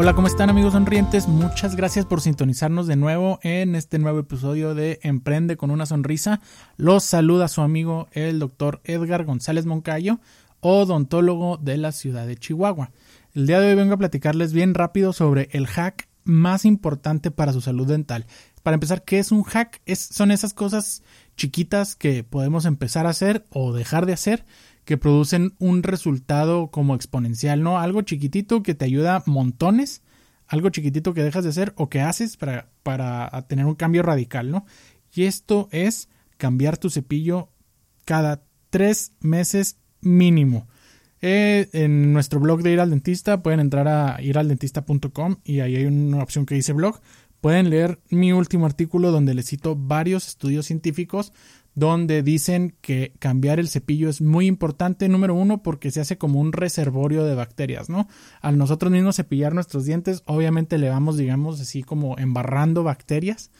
Hola, ¿cómo están amigos sonrientes? Muchas gracias por sintonizarnos de nuevo en este nuevo episodio de Emprende con una sonrisa. Los saluda su amigo el doctor Edgar González Moncayo, odontólogo de la ciudad de Chihuahua. El día de hoy vengo a platicarles bien rápido sobre el hack más importante para su salud dental. Para empezar, ¿qué es un hack? Son esas cosas chiquitas que podemos empezar a hacer o dejar de hacer que producen un resultado como exponencial, ¿no? Algo chiquitito que te ayuda montones, algo chiquitito que dejas de hacer o que haces para, para tener un cambio radical, ¿no? Y esto es cambiar tu cepillo cada tres meses mínimo. Eh, en nuestro blog de ir al dentista pueden entrar a iraldentista.com y ahí hay una opción que dice blog. Pueden leer mi último artículo donde les cito varios estudios científicos donde dicen que cambiar el cepillo es muy importante, número uno, porque se hace como un reservorio de bacterias, ¿no? Al nosotros mismos cepillar nuestros dientes, obviamente le vamos, digamos, así como embarrando bacterias,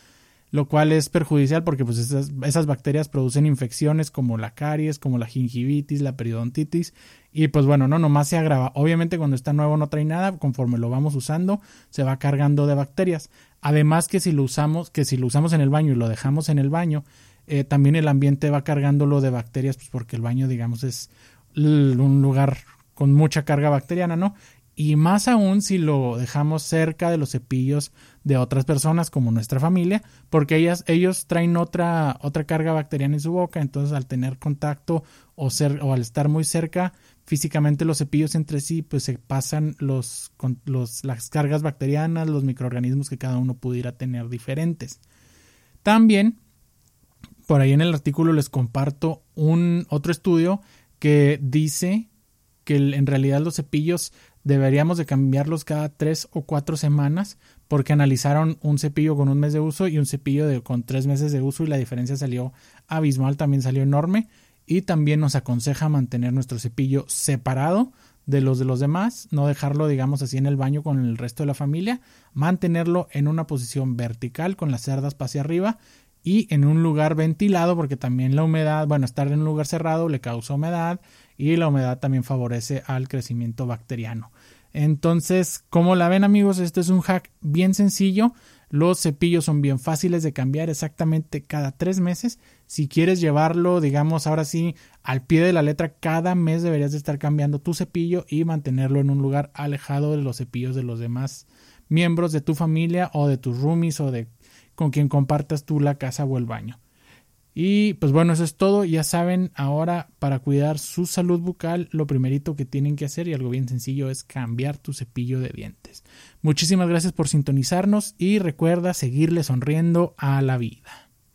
lo cual es perjudicial porque pues esas, bacterias producen infecciones como la caries, como la gingivitis, la periodontitis, y pues bueno, no, nomás se agrava. Obviamente cuando está nuevo no trae nada, conforme lo vamos usando, se va cargando de bacterias. Además que si lo usamos, que si lo usamos en el baño y lo dejamos en el baño, eh, también el ambiente va cargándolo de bacterias, pues porque el baño, digamos, es un lugar con mucha carga bacteriana, ¿no? Y más aún si lo dejamos cerca de los cepillos de otras personas como nuestra familia, porque ellas, ellos traen otra, otra carga bacteriana en su boca, entonces al tener contacto o, ser, o al estar muy cerca físicamente los cepillos entre sí, pues se pasan los, los, las cargas bacterianas, los microorganismos que cada uno pudiera tener diferentes. También por ahí en el artículo les comparto un otro estudio que dice que en realidad los cepillos deberíamos de cambiarlos cada tres o cuatro semanas porque analizaron un cepillo con un mes de uso y un cepillo con tres meses de uso y la diferencia salió abismal, también salió enorme. Y también nos aconseja mantener nuestro cepillo separado de los de los demás, no dejarlo digamos así en el baño con el resto de la familia, mantenerlo en una posición vertical con las cerdas hacia arriba y en un lugar ventilado porque también la humedad, bueno, estar en un lugar cerrado le causa humedad y la humedad también favorece al crecimiento bacteriano. Entonces, como la ven amigos, este es un hack bien sencillo. Los cepillos son bien fáciles de cambiar exactamente cada tres meses. Si quieres llevarlo, digamos, ahora sí, al pie de la letra, cada mes deberías de estar cambiando tu cepillo y mantenerlo en un lugar alejado de los cepillos de los demás miembros de tu familia o de tus roomies o de con quien compartas tú la casa o el baño. Y pues bueno, eso es todo. Ya saben, ahora para cuidar su salud bucal, lo primerito que tienen que hacer y algo bien sencillo es cambiar tu cepillo de dientes. Muchísimas gracias por sintonizarnos y recuerda seguirle sonriendo a la vida.